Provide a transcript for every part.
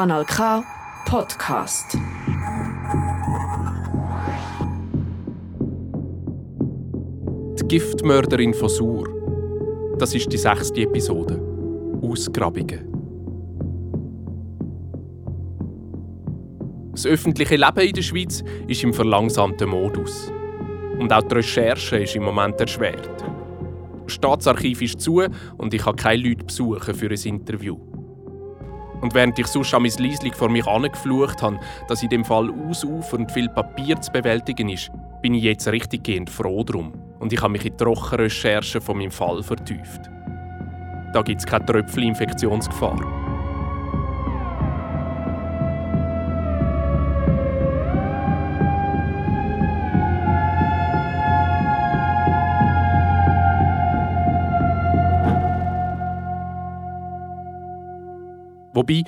Kanal K Podcast. Die Giftmörderin von Sur. Das ist die sechste Episode. Ausgrabungen. Das öffentliche Leben in der Schweiz ist im verlangsamten Modus. Und auch die Recherche ist im Moment erschwert. Das Staatsarchiv ist zu und ich habe keine Leute besuchen für ein Interview. Und während ich sonst an mein Liesling vor mich angeflucht habe, dass in dem Fall ausufernd viel Papier zu bewältigen ist, bin ich jetzt richtiggehend froh drum. Und ich habe mich in die Trockenrecherchen von meinem Fall vertieft. Da gibt es keine Tröpfcheninfektionsgefahr. Wobei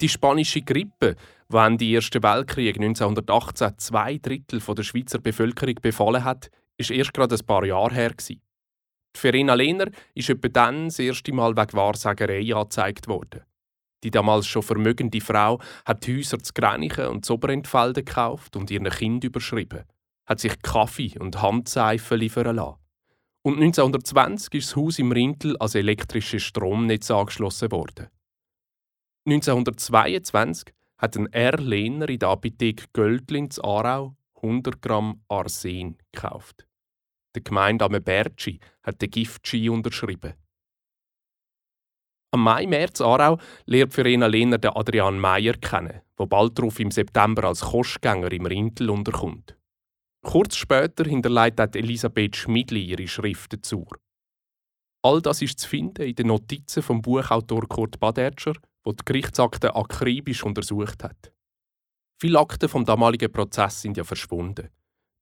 die spanische Grippe, die Ende Ersten Weltkrieg 1918 zwei Drittel der Schweizer Bevölkerung befallen hat, ist erst gerade ein paar Jahre her. Die Verena Lehner ist etwa dann das erste Mal wegen Wahrsagerei angezeigt worden. Die damals schon vermögende Frau hat die Häuser zu Grenichen und zu gekauft und ihren Kind überschrieben, hat sich Kaffee und Handseife liefern lassen. Und 1920 ist das Haus im Rintel als elektrisches Stromnetz angeschlossen worden. 1922 hat ein R. Lehner in der Apotheke Göldlin zu Aarau 100 Gramm Arsen gekauft. Der Gemeinde Bertschi hat den Giftschein unterschrieben. Am Mai März Aarau lernt Verena Lehner den Adrian Meyer kennen, der bald darauf im September als Kostgänger im Rindl unterkommt. Kurz später hinterleitet Elisabeth Schmidli ihre Schrift dazu. All das ist zu finden in den Notizen vom Buchautor Kurt Badertscher wo die Gerichtsakte akribisch untersucht hat. Viele Akten vom damaligen Prozess sind ja verschwunden.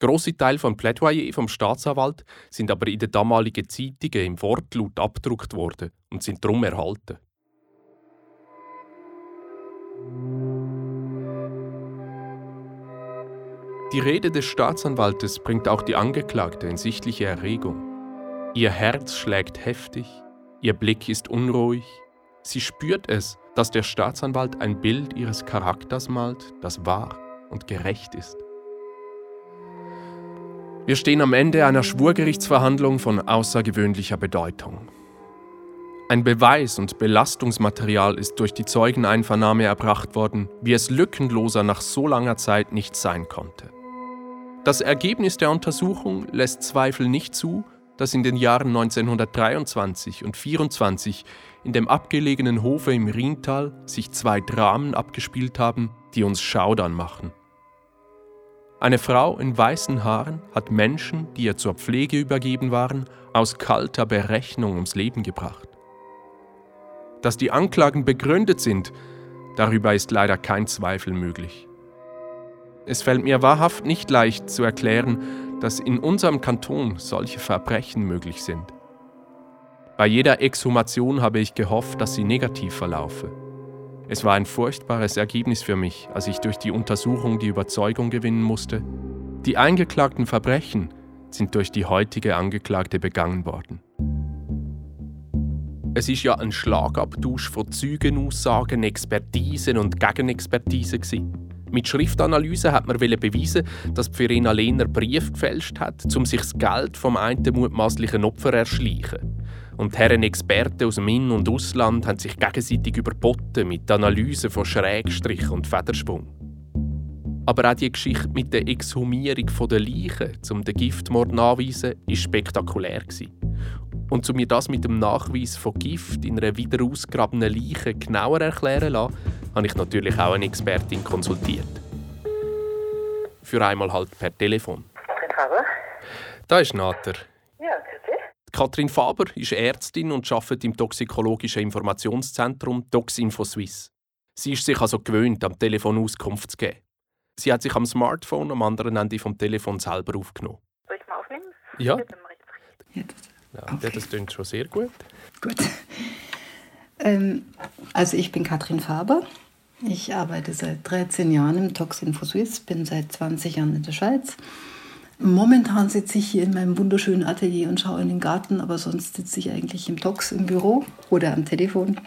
Grosse Teile vom Plädoyer vom Staatsanwalt sind aber in den damaligen Zeitungen im Wortlaut abgedruckt worden und sind darum erhalten. Die Rede des Staatsanwaltes bringt auch die Angeklagte in sichtliche Erregung. Ihr Herz schlägt heftig, ihr Blick ist unruhig, sie spürt es, dass der Staatsanwalt ein Bild ihres Charakters malt, das wahr und gerecht ist. Wir stehen am Ende einer Schwurgerichtsverhandlung von außergewöhnlicher Bedeutung. Ein Beweis und Belastungsmaterial ist durch die Zeugeneinvernahme erbracht worden, wie es lückenloser nach so langer Zeit nicht sein konnte. Das Ergebnis der Untersuchung lässt Zweifel nicht zu, dass in den Jahren 1923 und 1924 in dem abgelegenen Hofe im Rhintal sich zwei Dramen abgespielt haben, die uns schaudern machen. Eine Frau in weißen Haaren hat Menschen, die ihr zur Pflege übergeben waren, aus kalter Berechnung ums Leben gebracht. Dass die Anklagen begründet sind, darüber ist leider kein Zweifel möglich. Es fällt mir wahrhaft nicht leicht zu erklären, dass in unserem Kanton solche Verbrechen möglich sind. Bei jeder Exhumation habe ich gehofft, dass sie negativ verlaufe. Es war ein furchtbares Ergebnis für mich, als ich durch die Untersuchung die Überzeugung gewinnen musste, die eingeklagten Verbrechen sind durch die heutige Angeklagte begangen worden. Es ist ja ein Schlagabtausch von Zeugenaussagen, Expertisen und Gegenexpertisen. Mit Schriftanalyse hat man beweisen, dass Verena Lehner Brief gefälscht hat, um sich das Geld vom einen mutmaßlichen Opfer erschleichen. Und die Herren Experten aus dem In- und Ausland haben sich gegenseitig überboten mit Analysen von Schrägstrich und Federsprung. Aber auch die Geschichte mit der Exhumierung der Leichen, um den Giftmord nachzuweisen, war spektakulär. Und um mir das mit dem Nachweis von Gift in einer wieder ausgrabenen Leiche genauer erklären lassen, habe ich natürlich auch eine Expertin konsultiert. Für einmal halt per Telefon. Da ist Nater. Katrin Faber ist Ärztin und arbeitet im toxikologischen Informationszentrum Toxinfo Suisse. Sie ist sich also gewöhnt, am Telefon Auskunft zu geben. Sie hat sich am Smartphone am anderen Ende vom Telefon selber aufgenommen. Soll ich mal aufnehmen? Ja. Ja, Ja, okay. Das klingt schon sehr gut. Gut. Ähm, also ich bin Katrin Faber. Ich arbeite seit 13 Jahren im Toxinfo Suisse, bin seit 20 Jahren in der Schweiz Momentan sitze ich hier in meinem wunderschönen Atelier und schaue in den Garten, aber sonst sitze ich eigentlich im Tox im Büro oder am Telefon.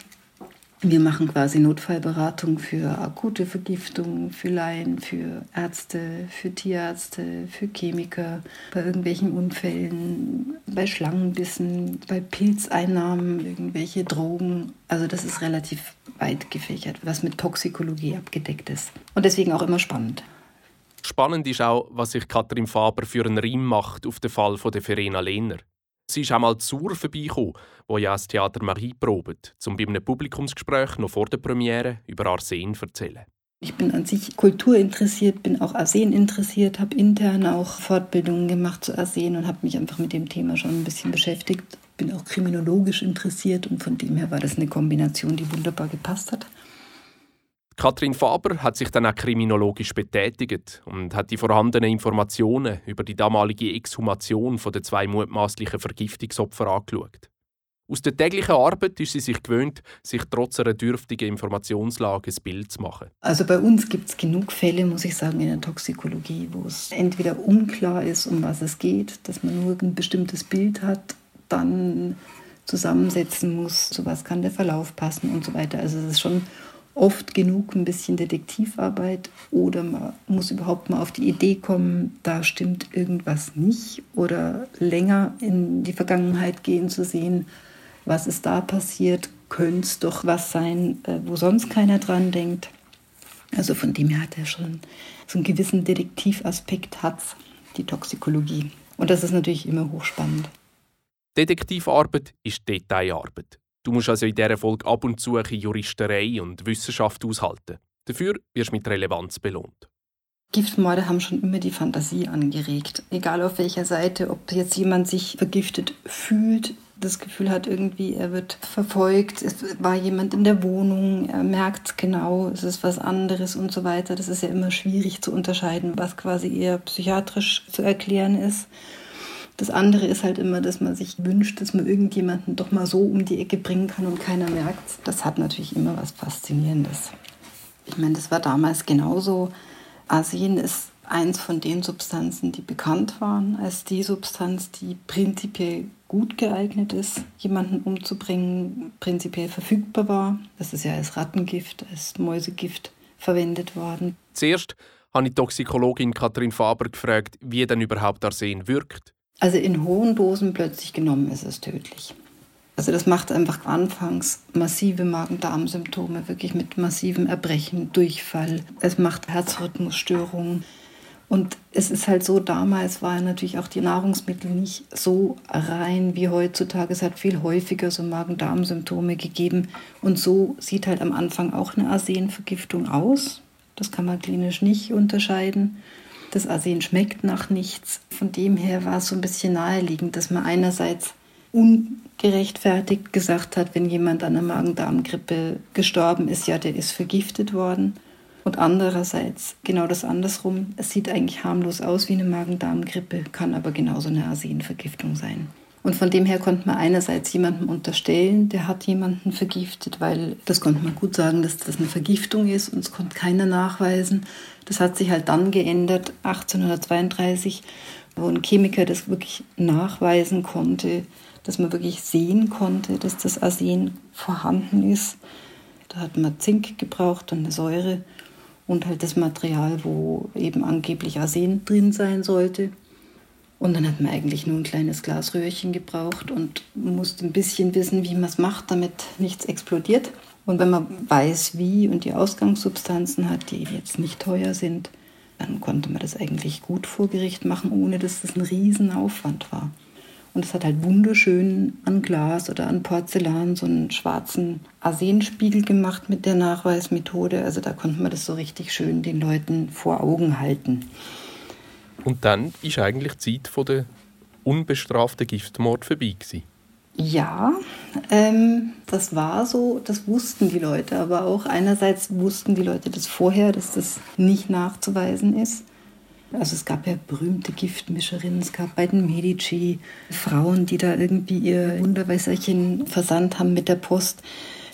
Wir machen quasi Notfallberatung für akute Vergiftungen, für Laien, für Ärzte, für Tierärzte, für Chemiker, bei irgendwelchen Unfällen, bei Schlangenbissen, bei Pilzeinnahmen, irgendwelche Drogen. Also das ist relativ weit gefächert, was mit Toxikologie abgedeckt ist. Und deswegen auch immer spannend. Spannend ist auch, was sich Katrin Faber für einen Reim macht auf den Fall von der Verena Lehner. Sie ist auch mal zur vorbeigekommen, wo ja das Theater Marie probt, um bei einem Publikumsgespräch noch vor der Premiere über Arsen zu erzählen. Ich bin an sich kulturinteressiert, bin auch Arsen interessiert, habe intern auch Fortbildungen gemacht zu Arsen und habe mich einfach mit dem Thema schon ein bisschen beschäftigt. Bin auch kriminologisch interessiert und von dem her war das eine Kombination, die wunderbar gepasst hat. Katrin Faber hat sich dann auch kriminologisch betätigt und hat die vorhandenen Informationen über die damalige Exhumation der zwei mutmaßlichen Vergiftungsopfer angeschaut. Aus der täglichen Arbeit ist sie sich gewöhnt, sich trotz einer dürftigen Informationslage ein Bild zu machen. Also bei uns gibt es genug Fälle, muss ich sagen, in der Toxikologie, wo es entweder unklar ist, um was es geht, dass man nur ein bestimmtes Bild hat, dann zusammensetzen muss, zu was kann der Verlauf passen und so weiter. Also es ist schon oft genug ein bisschen Detektivarbeit oder man muss überhaupt mal auf die Idee kommen, da stimmt irgendwas nicht oder länger in die Vergangenheit gehen zu sehen, was ist da passiert, könnte es doch was sein, äh, wo sonst keiner dran denkt. Also von dem her hat er schon so einen gewissen Detektivaspekt hat die Toxikologie. Und das ist natürlich immer hochspannend. Detektivarbeit ist Detailarbeit. Du musst also in dieser Folge ab und zu Juristerei und Wissenschaft aushalten. Dafür wirst du mit Relevanz belohnt. Giftmorde haben schon immer die Fantasie angeregt. Egal auf welcher Seite, ob jetzt jemand sich vergiftet fühlt, das Gefühl hat, irgendwie, er wird verfolgt, es war jemand in der Wohnung, er merkt genau, es ist was anderes und so weiter. Das ist ja immer schwierig zu unterscheiden, was quasi eher psychiatrisch zu erklären ist das andere ist halt immer, dass man sich wünscht, dass man irgendjemanden doch mal so um die Ecke bringen kann und keiner merkt. Das hat natürlich immer was Faszinierendes. Ich meine, das war damals genauso. Arsen ist eins von den Substanzen, die bekannt waren als die Substanz, die prinzipiell gut geeignet ist, jemanden umzubringen, prinzipiell verfügbar war. Das ist ja als Rattengift, als Mäusegift verwendet worden. Zuerst habe ich Toxikologin Katrin Faber gefragt, wie denn überhaupt Arsen wirkt. Also in hohen Dosen plötzlich genommen ist es tödlich. Also das macht einfach anfangs massive Magen-Darm-Symptome, wirklich mit massivem Erbrechen, Durchfall. Es macht Herzrhythmusstörungen. Und es ist halt so, damals waren natürlich auch die Nahrungsmittel nicht so rein wie heutzutage. Es hat viel häufiger so Magen-Darm-Symptome gegeben. Und so sieht halt am Anfang auch eine Arsenvergiftung aus. Das kann man klinisch nicht unterscheiden. Das Arsen schmeckt nach nichts. Von dem her war es so ein bisschen naheliegend, dass man einerseits ungerechtfertigt gesagt hat, wenn jemand an einer Magen-Darm-Grippe gestorben ist, ja, der ist vergiftet worden. Und andererseits genau das andersrum. Es sieht eigentlich harmlos aus wie eine Magen-Darm-Grippe, kann aber genauso eine Arsenvergiftung sein. Und von dem her konnte man einerseits jemandem unterstellen, der hat jemanden vergiftet, weil das konnte man gut sagen, dass das eine Vergiftung ist und es konnte keiner nachweisen. Das hat sich halt dann geändert, 1832, wo ein Chemiker das wirklich nachweisen konnte, dass man wirklich sehen konnte, dass das Arsen vorhanden ist. Da hat man Zink gebraucht und eine Säure und halt das Material, wo eben angeblich Arsen drin sein sollte. Und dann hat man eigentlich nur ein kleines Glasröhrchen gebraucht und musste ein bisschen wissen, wie man es macht, damit nichts explodiert. Und wenn man weiß, wie und die Ausgangssubstanzen hat, die jetzt nicht teuer sind, dann konnte man das eigentlich gut vor Gericht machen, ohne dass das ein Riesenaufwand war. Und es hat halt wunderschön an Glas oder an Porzellan so einen schwarzen Arsenspiegel gemacht mit der Nachweismethode. Also da konnte man das so richtig schön den Leuten vor Augen halten. Und dann ist eigentlich die Zeit der unbestraften Giftmord vorbei gewesen. Ja, ähm, das war so, das wussten die Leute, aber auch einerseits wussten die Leute das vorher, dass das nicht nachzuweisen ist. Also es gab ja berühmte Giftmischerinnen, es gab bei den Medici Frauen, die da irgendwie ihr Wunderwässerchen versandt haben mit der Post.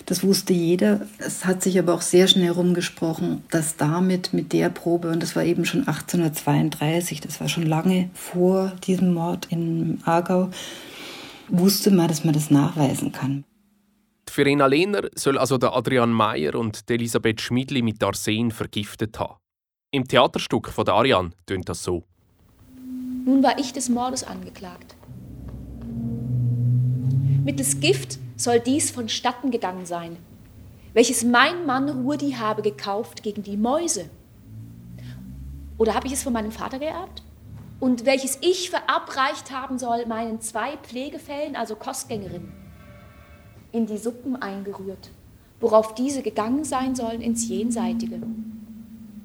Das wusste jeder. Es hat sich aber auch sehr schnell rumgesprochen, dass damit mit der Probe, und das war eben schon 1832, das war schon lange vor diesem Mord in Aargau, wusste man, dass man das nachweisen kann. Verena Lehner soll also der Adrian Meyer und Elisabeth Schmidli mit Arsen vergiftet haben. Im Theaterstück von der Ariane tönt das so. Nun war ich des Mordes angeklagt. Mittels Gift soll dies vonstatten gegangen sein, welches mein Mann Rudi habe gekauft gegen die Mäuse. Oder habe ich es von meinem Vater geerbt? Und welches ich verabreicht haben soll meinen zwei Pflegefällen, also Kostgängerinnen, in die Suppen eingerührt, worauf diese gegangen sein sollen ins Jenseitige.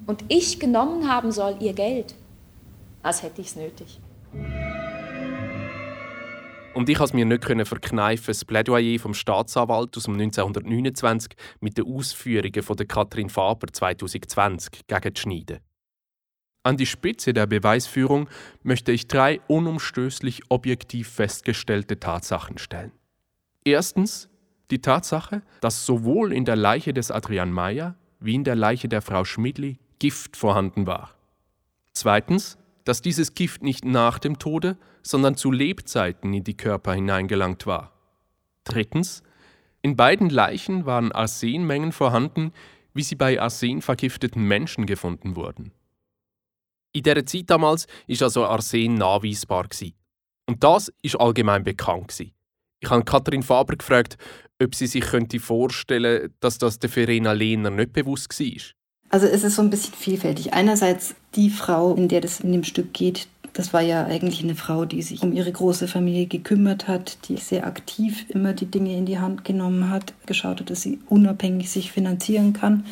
Und ich genommen haben soll ihr Geld, als hätte ich es nötig. Und ich konnte mir nicht verkneifen, das Plädoyer vom Staatsanwalt aus dem 1929 mit den Ausführungen von der Katrin Faber 2020 gegenzuschneiden. An die Spitze der Beweisführung möchte ich drei unumstößlich objektiv festgestellte Tatsachen stellen. Erstens die Tatsache, dass sowohl in der Leiche des Adrian Meyer wie in der Leiche der Frau Schmidli Gift vorhanden war. Zweitens dass dieses Gift nicht nach dem Tode, sondern zu Lebzeiten in die Körper hineingelangt war. Drittens, in beiden Leichen waren Arsenmengen vorhanden, wie sie bei arsenvergifteten Menschen gefunden wurden. In dieser Zeit damals ist also Arsen nachweisbar Und das ist allgemein bekannt Ich habe Katrin Faber gefragt, ob sie sich vorstellen könnte, dass das der Verena Lehner nicht bewusst war. Also es ist so ein bisschen vielfältig. Einerseits die Frau, in der das in dem Stück geht, das war ja eigentlich eine Frau, die sich um ihre große Familie gekümmert hat, die sehr aktiv immer die Dinge in die Hand genommen hat, geschaut hat, dass sie unabhängig sich finanzieren kann.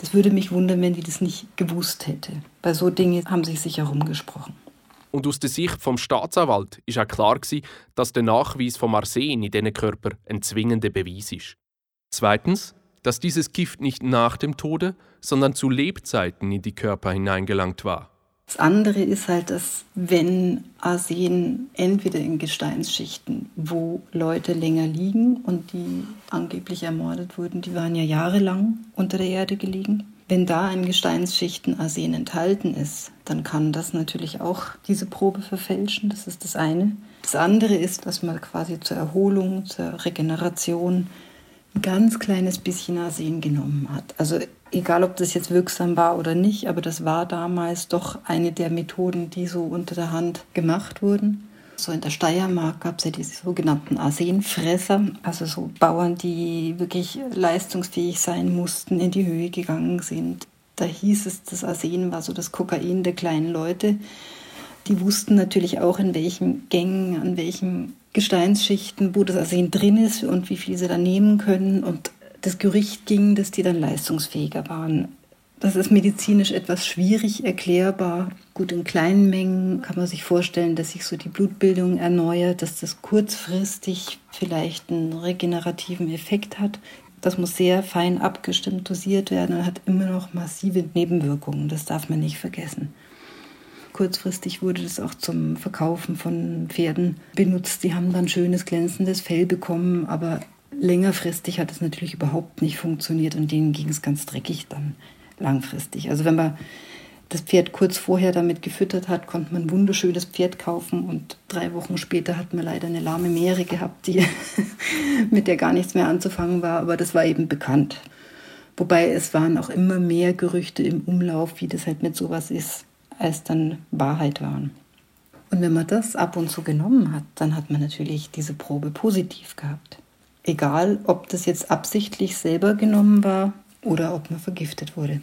Das würde mich wundern, wenn die das nicht gewusst hätte. Bei so Dingen haben sich sicher rumgesprochen. Und aus der Sicht vom Staatsanwalt ist auch klar dass der Nachweis vom Arsen in diesen Körper ein zwingender Beweis ist. Zweitens, dass dieses Gift nicht nach dem Tode, sondern zu Lebzeiten in die Körper hineingelangt war. Das andere ist halt, dass wenn Arsen entweder in Gesteinsschichten, wo Leute länger liegen und die angeblich ermordet wurden, die waren ja jahrelang unter der Erde gelegen. Wenn da in Gesteinsschichten Arsen enthalten ist, dann kann das natürlich auch diese Probe verfälschen. Das ist das eine. Das andere ist, dass man quasi zur Erholung, zur Regeneration ein ganz kleines bisschen Arsen genommen hat. Also egal, ob das jetzt wirksam war oder nicht, aber das war damals doch eine der Methoden, die so unter der Hand gemacht wurden. So in der Steiermark gab es ja diese sogenannten Arsenfresser, also so Bauern, die wirklich leistungsfähig sein mussten, in die Höhe gegangen sind. Da hieß es, das Arsen war so das Kokain der kleinen Leute. Die wussten natürlich auch, in welchen Gängen, an welchen Gesteinsschichten, wo das Arsen drin ist und wie viel sie da nehmen können. Und das Gerücht ging, dass die dann leistungsfähiger waren. Das ist medizinisch etwas schwierig erklärbar. Gut, in kleinen Mengen kann man sich vorstellen, dass sich so die Blutbildung erneuert, dass das kurzfristig vielleicht einen regenerativen Effekt hat. Das muss sehr fein abgestimmt dosiert werden und hat immer noch massive Nebenwirkungen. Das darf man nicht vergessen. Kurzfristig wurde das auch zum Verkaufen von Pferden benutzt. Die haben dann schönes, glänzendes Fell bekommen, aber längerfristig hat es natürlich überhaupt nicht funktioniert und denen ging es ganz dreckig dann langfristig. Also wenn man das Pferd kurz vorher damit gefüttert hat, konnte man ein wunderschönes Pferd kaufen und drei Wochen später hat man leider eine lahme Meere gehabt, die mit der gar nichts mehr anzufangen war, aber das war eben bekannt. Wobei es waren auch immer mehr Gerüchte im Umlauf, wie das halt mit sowas ist als dann Wahrheit waren. Und wenn man das ab und zu genommen hat, dann hat man natürlich diese Probe positiv gehabt. Egal, ob das jetzt absichtlich selber genommen war oder ob man vergiftet wurde.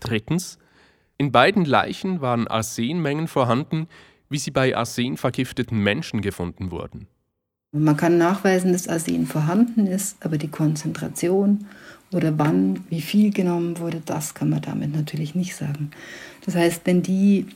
Drittens. In beiden Leichen waren Arsenmengen vorhanden, wie sie bei arsenvergifteten Menschen gefunden wurden. Man kann nachweisen, dass Arsen vorhanden ist, aber die Konzentration oder wann, wie viel genommen wurde, das kann man damit natürlich nicht sagen. Das heißt, wenn die,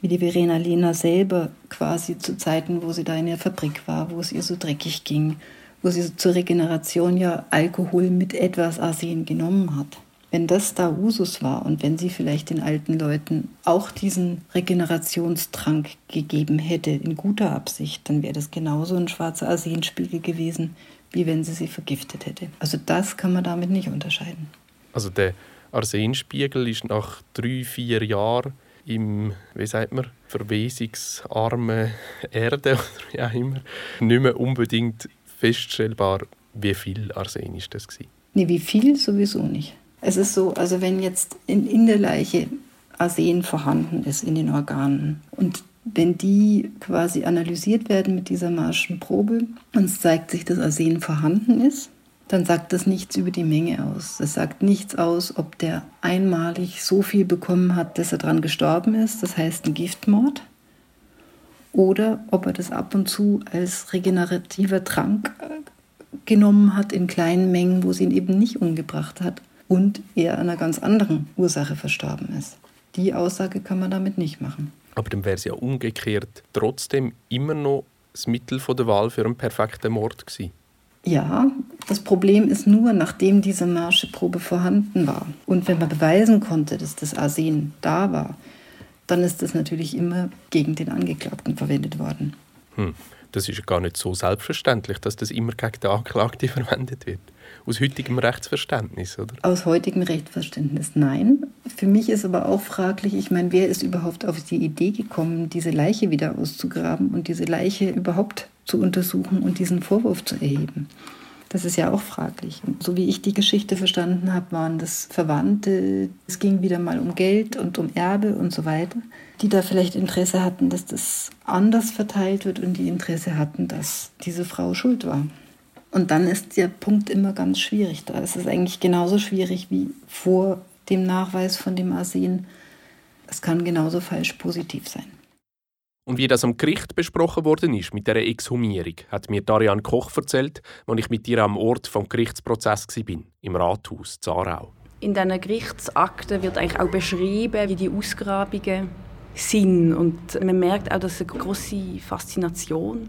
wie die Verena Lena selber quasi zu Zeiten, wo sie da in der Fabrik war, wo es ihr so dreckig ging, wo sie zur Regeneration ja Alkohol mit etwas Arsen genommen hat. Wenn das da Usus war und wenn sie vielleicht den alten Leuten auch diesen Regenerationstrank gegeben hätte, in guter Absicht, dann wäre das genauso ein schwarzer Arsenspiegel gewesen, wie wenn sie sie vergiftet hätte. Also das kann man damit nicht unterscheiden. Also der Arsenspiegel ist nach drei, vier Jahren im, wie sagt man, verwesungsarmen Erde oder auch immer, nicht mehr unbedingt feststellbar. Wie viel Arsen ist das? Gewesen? Nee, wie viel sowieso nicht. Es ist so, also wenn jetzt in, in der Leiche Arsen vorhanden ist in den Organen und wenn die quasi analysiert werden mit dieser Marschen Probe und es zeigt sich, dass Arsen vorhanden ist, dann sagt das nichts über die Menge aus. Das sagt nichts aus, ob der einmalig so viel bekommen hat, dass er dran gestorben ist, das heißt ein Giftmord, oder ob er das ab und zu als regenerativer Trank äh, genommen hat in kleinen Mengen, wo es ihn eben nicht umgebracht hat und er an einer ganz anderen Ursache verstorben ist. Die Aussage kann man damit nicht machen. Aber dann wäre es ja umgekehrt trotzdem immer noch das Mittel der Wahl für einen perfekten Mord gewesen. Ja, das Problem ist nur, nachdem diese Marscheprobe vorhanden war und wenn man beweisen konnte, dass das Arsen da war, dann ist das natürlich immer gegen den Angeklagten verwendet worden. Hm. Das ist gar nicht so selbstverständlich, dass das immer gegen den Anklagten verwendet wird. Aus heutigem Rechtsverständnis, oder? Aus heutigem Rechtsverständnis nein. Für mich ist aber auch fraglich, ich meine, wer ist überhaupt auf die Idee gekommen, diese Leiche wieder auszugraben und diese Leiche überhaupt zu untersuchen und diesen Vorwurf zu erheben? Das ist ja auch fraglich. So wie ich die Geschichte verstanden habe, waren das Verwandte. Es ging wieder mal um Geld und um Erbe und so weiter, die da vielleicht Interesse hatten, dass das anders verteilt wird und die Interesse hatten, dass diese Frau schuld war. Und dann ist der Punkt immer ganz schwierig. Da ist es eigentlich genauso schwierig wie vor dem Nachweis von dem Arsen. Es kann genauso falsch positiv sein. Und wie das am Gericht besprochen worden ist mit der Exhumierung, hat mir Darian Koch erzählt, als ich mit ihr am Ort vom Gerichtsprozess war, im Rathaus Zarau. In diesen Gerichtsakten wird eigentlich auch beschrieben, wie die Ausgrabungen sind. Und man merkt auch, dass eine große Faszination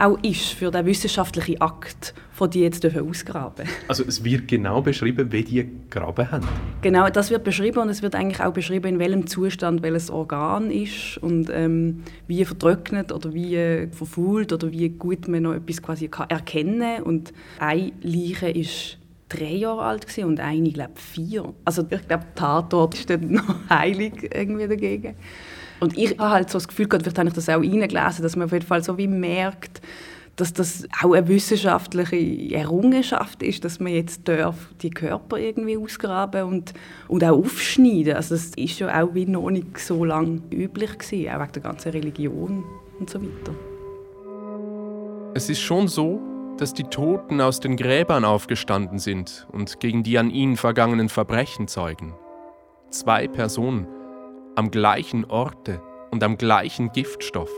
auch ist für den wissenschaftlichen Akt, von die jetzt ausgraben Also es wird genau beschrieben, wie die graben haben? Genau, das wird beschrieben und es wird eigentlich auch beschrieben, in welchem Zustand welches Organ ist und ähm, wie vertrocknet oder wie verfault oder wie gut man noch etwas quasi kann erkennen kann. Und eine Leiche ist drei Jahre alt und eine, glaube vier. Also ich glaube, Tatort ist dann noch heilig irgendwie dagegen. Und ich habe halt so das Gefühl, vielleicht habe ich das auch reingelesen, dass man auf jeden Fall so wie merkt, dass das auch eine wissenschaftliche Errungenschaft ist, dass man jetzt darf die Körper irgendwie ausgraben und, und auch aufschneiden. Also das ist ja auch wie noch nicht so lange üblich gewesen, auch wegen der ganzen Religion und so weiter. Es ist schon so, dass die Toten aus den Gräbern aufgestanden sind und gegen die an ihnen vergangenen Verbrechen zeugen. Zwei Personen am gleichen Orte und am gleichen Giftstoff.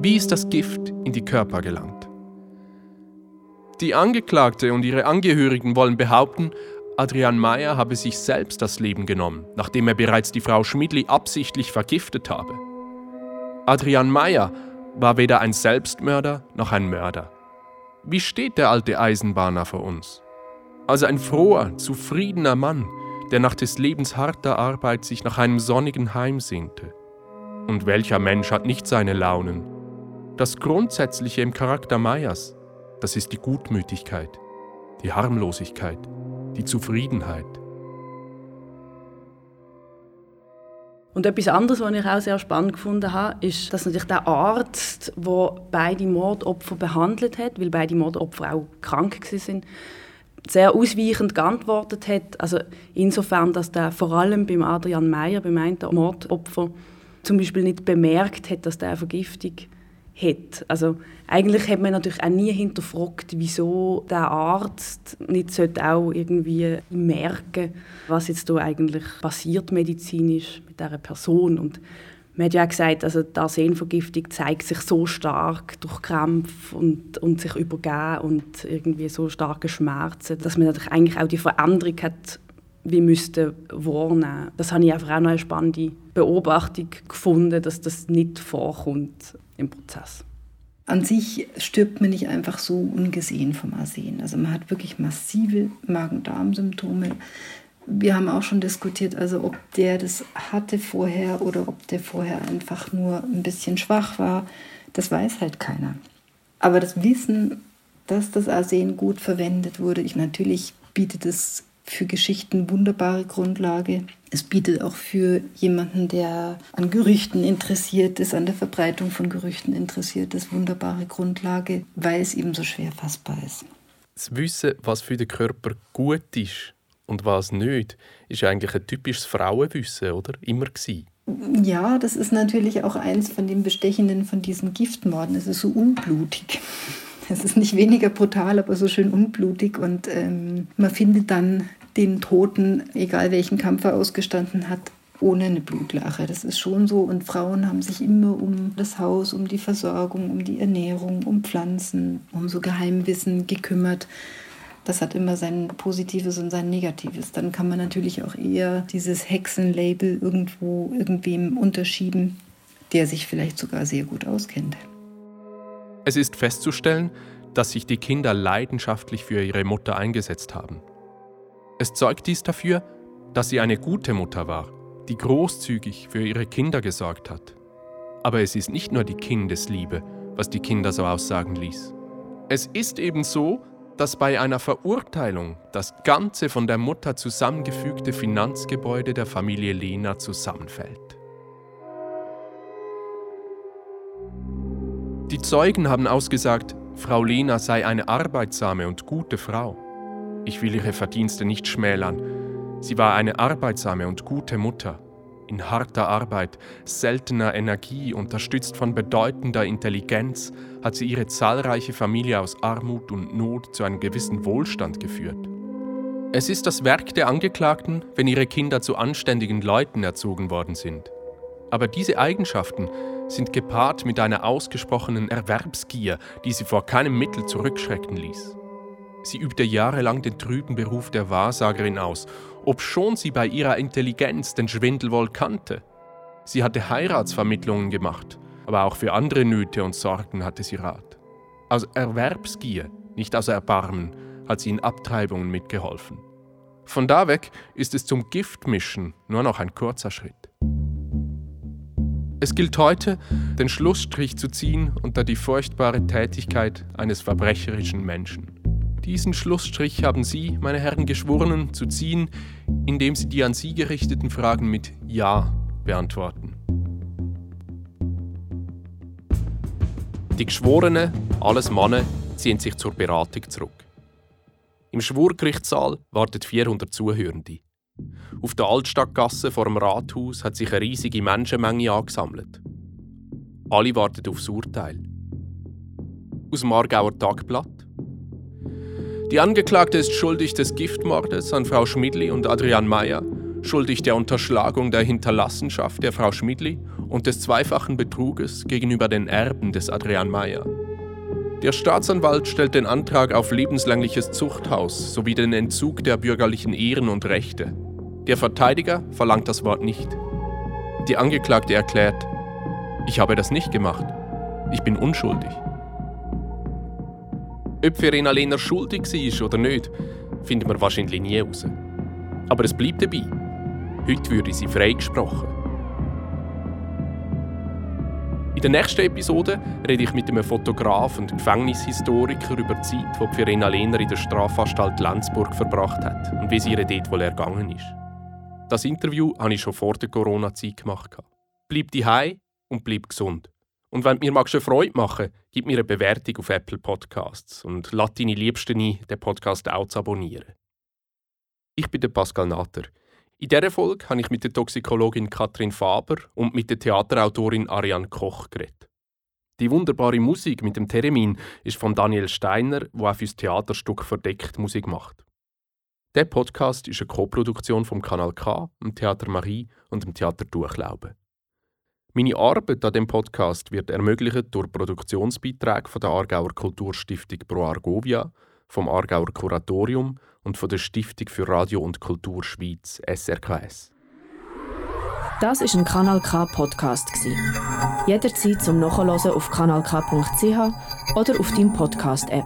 Wie ist das Gift in die Körper gelangt? Die Angeklagte und ihre Angehörigen wollen behaupten, Adrian Meyer habe sich selbst das Leben genommen, nachdem er bereits die Frau Schmidli absichtlich vergiftet habe. Adrian Meyer war weder ein Selbstmörder noch ein Mörder. Wie steht der alte Eisenbahner vor uns? Als ein froher, zufriedener Mann, der nach des Lebens harter Arbeit sich nach einem sonnigen Heim sehnte. Und welcher Mensch hat nicht seine Launen? Das Grundsätzliche im Charakter Meyers, das ist die Gutmütigkeit, die Harmlosigkeit, die Zufriedenheit. Und etwas anderes, was ich auch sehr spannend gefunden habe, ist, dass natürlich der Arzt, der beide Mordopfer behandelt hat, weil beide Mordopfer auch krank waren, sehr ausweichend geantwortet hat. Also insofern, dass der vor allem beim Adrian Meyer, beim einen Mordopfer, zum Beispiel nicht bemerkt hat, dass der Vergiftung hat. Also eigentlich hat man natürlich auch nie hinterfragt, wieso der Arzt nicht auch irgendwie merken was jetzt da eigentlich passiert medizinisch mit dieser Person. Und man hat ja auch gesagt, also die Arsenvergiftung zeigt sich so stark durch Krampf und, und sich übergeben und irgendwie so starke Schmerzen, dass man natürlich eigentlich auch die Veränderung hat wie müsste wahrnehmen. Das habe ich einfach auch noch eine spannende Beobachtung gefunden, dass das nicht vorkommt im Prozess. An sich stirbt man nicht einfach so ungesehen vom Arsen. Also man hat wirklich massive Magen-Darm-Symptome wir haben auch schon diskutiert, also ob der das hatte vorher oder ob der vorher einfach nur ein bisschen schwach war, das weiß halt keiner. Aber das Wissen, dass das Arsen gut verwendet wurde, ich natürlich bietet es für Geschichten wunderbare Grundlage. Es bietet auch für jemanden, der an Gerüchten interessiert ist, an der Verbreitung von Gerüchten interessiert ist, wunderbare Grundlage, weil es eben so schwer fassbar ist. Das Wissen, was für den Körper gut ist und was nicht, ist eigentlich ein typisches Frauenwissen, oder? Immer gewesen. Ja, das ist natürlich auch eins von den Bestechenden von diesen Giftmorden. Es ist so unblutig. Es ist nicht weniger brutal, aber so schön unblutig. Und ähm, man findet dann den Toten, egal welchen Kampf er ausgestanden hat, ohne eine Blutlache. Das ist schon so. Und Frauen haben sich immer um das Haus, um die Versorgung, um die Ernährung, um Pflanzen, um so Geheimwissen gekümmert. Das hat immer sein Positives und sein Negatives. Dann kann man natürlich auch eher dieses Hexenlabel irgendwo irgendwem unterschieben, der sich vielleicht sogar sehr gut auskennt. Es ist festzustellen, dass sich die Kinder leidenschaftlich für ihre Mutter eingesetzt haben. Es zeugt dies dafür, dass sie eine gute Mutter war, die großzügig für ihre Kinder gesorgt hat. Aber es ist nicht nur die Kindesliebe, was die Kinder so aussagen ließ. Es ist eben so, dass bei einer Verurteilung das ganze von der Mutter zusammengefügte Finanzgebäude der Familie Lena zusammenfällt. Die Zeugen haben ausgesagt, Frau Lena sei eine arbeitsame und gute Frau. Ich will ihre Verdienste nicht schmälern. Sie war eine arbeitsame und gute Mutter. In harter Arbeit, seltener Energie, unterstützt von bedeutender Intelligenz, hat sie ihre zahlreiche Familie aus Armut und Not zu einem gewissen Wohlstand geführt. Es ist das Werk der Angeklagten, wenn ihre Kinder zu anständigen Leuten erzogen worden sind. Aber diese Eigenschaften sind gepaart mit einer ausgesprochenen Erwerbsgier, die sie vor keinem Mittel zurückschrecken ließ. Sie übte jahrelang den trüben Beruf der Wahrsagerin aus, obschon sie bei ihrer Intelligenz den Schwindel wohl kannte. Sie hatte Heiratsvermittlungen gemacht, aber auch für andere Nöte und Sorgen hatte sie Rat. Aus Erwerbsgier, nicht aus Erbarmen, hat sie in Abtreibungen mitgeholfen. Von da weg ist es zum Giftmischen nur noch ein kurzer Schritt. Es gilt heute, den Schlussstrich zu ziehen unter die furchtbare Tätigkeit eines verbrecherischen Menschen. Diesen Schlussstrich haben Sie, meine Herren Geschworenen, zu ziehen, indem Sie die an Sie gerichteten Fragen mit Ja beantworten. Die Geschworenen, alles Männer, ziehen sich zur Beratung zurück. Im Schwurgerichtssaal warten 400 Zuhörende. Auf der Altstadtgasse vor dem Rathaus hat sich eine riesige Menschenmenge angesammelt. Alle warten aufs Urteil. Aus dem Aargauer Tagblatt die Angeklagte ist schuldig des Giftmordes an Frau Schmidli und Adrian Meyer, schuldig der Unterschlagung der Hinterlassenschaft der Frau Schmidli und des zweifachen Betruges gegenüber den Erben des Adrian Meyer. Der Staatsanwalt stellt den Antrag auf lebenslängliches Zuchthaus sowie den Entzug der bürgerlichen Ehren und Rechte. Der Verteidiger verlangt das Wort nicht. Die Angeklagte erklärt, ich habe das nicht gemacht. Ich bin unschuldig. Ob Verena Lehner schuldig war oder nicht, finden wir wahrscheinlich nie heraus. Aber es bleibt dabei. Heute würde sie freigesprochen. In der nächsten Episode rede ich mit einem Fotograf und Gefängnishistoriker über die Zeit, die Verena Lehner in der Strafanstalt Lenzburg verbracht hat und wie es ihr dort wohl ergangen ist. Das Interview habe ich schon vor der Corona-Zeit gemacht. Bleib daheim und bleib gesund. Und wenn mir eine Freude machen gib mir eine Bewertung auf Apple Podcasts und lade deine Liebsten ein, den Podcast auch zu abonnieren. Ich bin der Pascal Natter. In dieser Folge habe ich mit der Toxikologin Katrin Faber und mit der Theaterautorin Ariane Koch geredet. Die wunderbare Musik mit dem Theremin ist von Daniel Steiner, der auch fürs Theaterstück verdeckt Musik macht. Der Podcast ist eine Koproduktion vom Kanal K, dem Theater Marie und dem Theater Durchlauben. Meine Arbeit an dem Podcast wird ermöglicht durch Produktionsbeiträge von der Aargauer Kulturstiftung Pro Argovia, vom Aargauer Kuratorium und von der Stiftung für Radio und Kultur Schweiz SRKS. Das ist ein Kanal K Podcast Jederzeit zum Nachhören auf kanalk.ch oder auf deinem Podcast App.